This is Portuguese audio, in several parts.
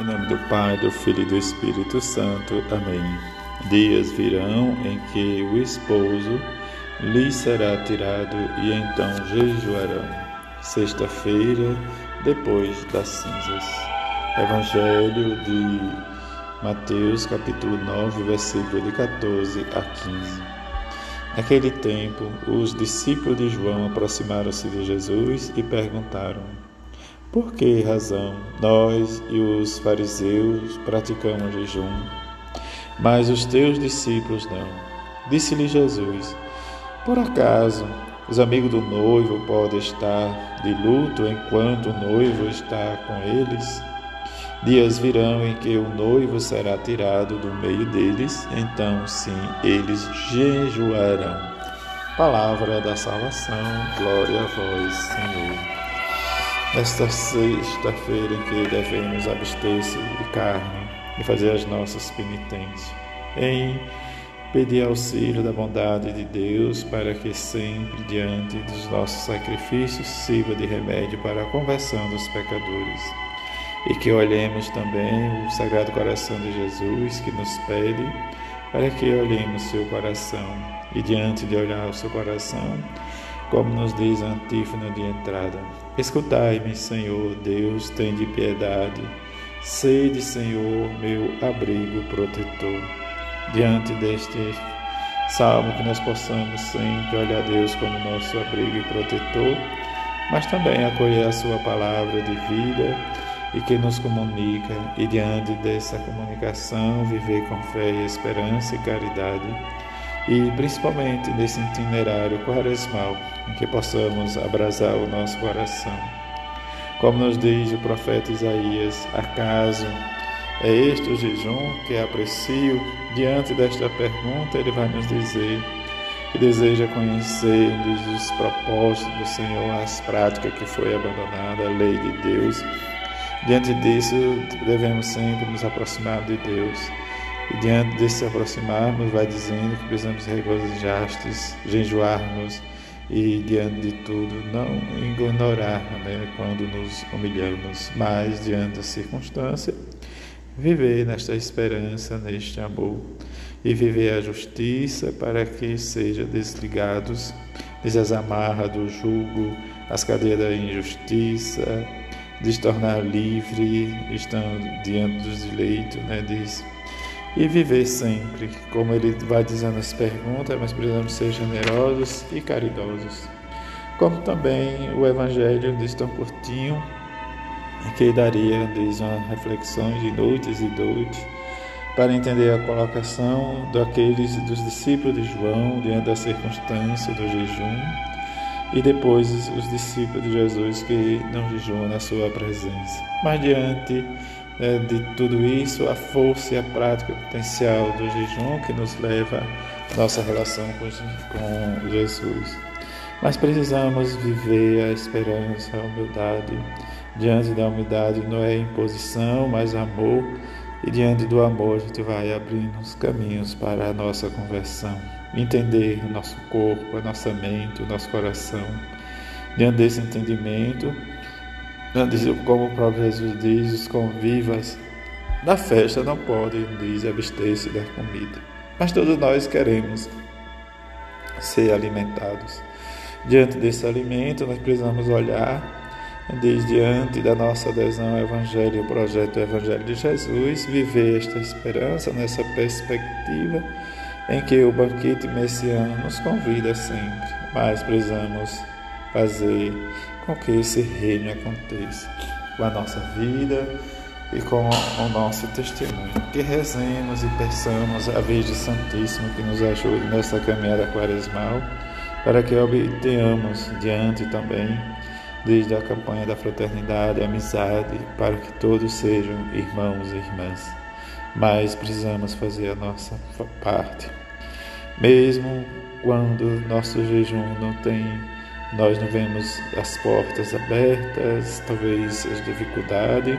Em nome do Pai, do Filho e do Espírito Santo. Amém. Dias virão em que o esposo lhe será tirado e então jejuarão. Sexta-feira, depois das cinzas. Evangelho de Mateus, capítulo 9, versículo de 14 a 15. Naquele tempo, os discípulos de João aproximaram-se de Jesus e perguntaram: por que razão nós e os fariseus praticamos jejum, mas os teus discípulos não? Disse-lhe Jesus: Por acaso os amigos do noivo podem estar de luto enquanto o noivo está com eles? Dias virão em que o noivo será tirado do meio deles, então sim eles jejuarão. Palavra da salvação, glória a vós, Senhor nesta sexta-feira em que devemos abster-se de carne e fazer as nossas penitências, em pedir auxílio da bondade de Deus para que sempre diante dos nossos sacrifícios sirva de remédio para a conversão dos pecadores. E que olhemos também o Sagrado Coração de Jesus que nos pede para que olhemos seu coração e diante de olhar o seu coração como nos diz a antífona de entrada. Escutai-me, Senhor, Deus, tem de piedade. Sede, Senhor, meu abrigo protetor. Diante deste salmo, que nós possamos sempre olhar a Deus como nosso abrigo e protetor, mas também acolher a Sua palavra de vida e que nos comunica, e diante dessa comunicação, viver com fé e esperança e caridade e principalmente nesse itinerário quaresmal, em que possamos abrasar o nosso coração. Como nos diz o profeta Isaías, acaso é este o jejum que aprecio? Diante desta pergunta, ele vai nos dizer que deseja conhecer os propósitos do Senhor, as práticas que foi abandonada, a lei de Deus. Diante disso, devemos sempre nos aproximar de Deus e diante desse aproximarmos, vai dizendo que precisamos regozijar-nos, jejuar-nos e, diante de tudo, não ignorar né, quando nos humilhamos, mas, diante da circunstância, viver nesta esperança, neste amor e viver a justiça para que sejam desligados das amarras do jugo, as cadeias da injustiça, de se tornar livre, estando diante dos direitos, né, diz e viver sempre. Como ele vai dizendo nas perguntas, mas precisamos ser generosos e caridosos. Como também o Evangelho diz tão curtinho, que daria diz uma reflexões de noites e noites para entender a colocação daqueles dos discípulos de João diante da circunstância do jejum e depois os discípulos de Jesus que não jejuam na sua presença. Mas diante é, de tudo isso, a força e a prática potencial do jejum que nos leva à nossa relação com, com Jesus. Mas precisamos viver a esperança, a humildade. Diante da humildade não é imposição, mas amor. E diante do amor a gente vai abrindo os caminhos para a nossa conversão. Entender o nosso corpo, a nossa mente, o nosso coração. Diante desse entendimento, como o próprio Jesus diz, os convivas da festa não podem, diz, abster-se da comida. Mas todos nós queremos ser alimentados. Diante desse alimento, nós precisamos olhar desde diante da nossa adesão ao Evangelho, o projeto do Evangelho de Jesus, viver esta esperança nessa perspectiva em que o banquete messiano nos convida sempre, mas precisamos fazer com que esse reino aconteça com a nossa vida e com o nosso testemunho. Que rezemos e peçamos a Virgem Santíssima que nos ajude nessa caminhada quaresmal, para que obtenhamos diante também, desde a campanha da fraternidade amizade, para que todos sejam irmãos e irmãs. Mas precisamos fazer a nossa parte. Mesmo quando nosso jejum não tem nós não vemos as portas abertas, talvez as dificuldades,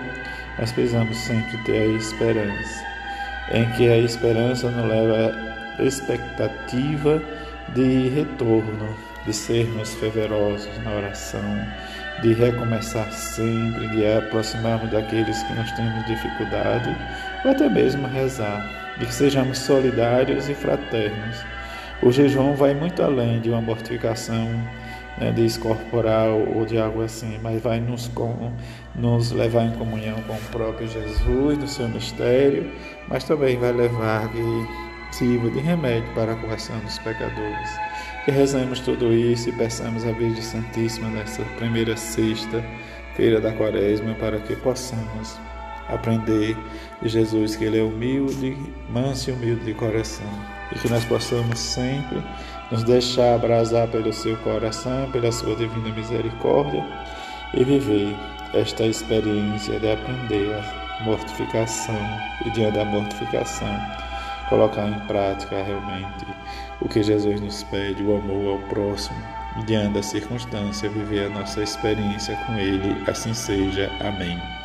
mas precisamos sempre ter a esperança, em que a esperança nos leva à expectativa de retorno, de sermos fervorosos na oração, de recomeçar sempre, de aproximarmos daqueles que nós temos dificuldade, ou até mesmo rezar, de que sejamos solidários e fraternos. O jejum vai muito além de uma mortificação né, descorporal ou de algo assim, mas vai nos, com, nos levar em comunhão com o próprio Jesus, no seu mistério, mas também vai levar que sirva de remédio para a correção dos pecadores. Que rezemos tudo isso e peçamos a Virgem Santíssima nessa primeira sexta-feira da quaresma para que possamos aprender de Jesus que Ele é humilde, manso e humilde de coração e que nós possamos sempre nos deixar abrasar pelo seu coração, pela sua divina misericórdia e viver esta experiência de aprender a mortificação e diante da mortificação colocar em prática realmente o que Jesus nos pede, o amor ao próximo e diante da circunstância viver a nossa experiência com Ele, assim seja. Amém.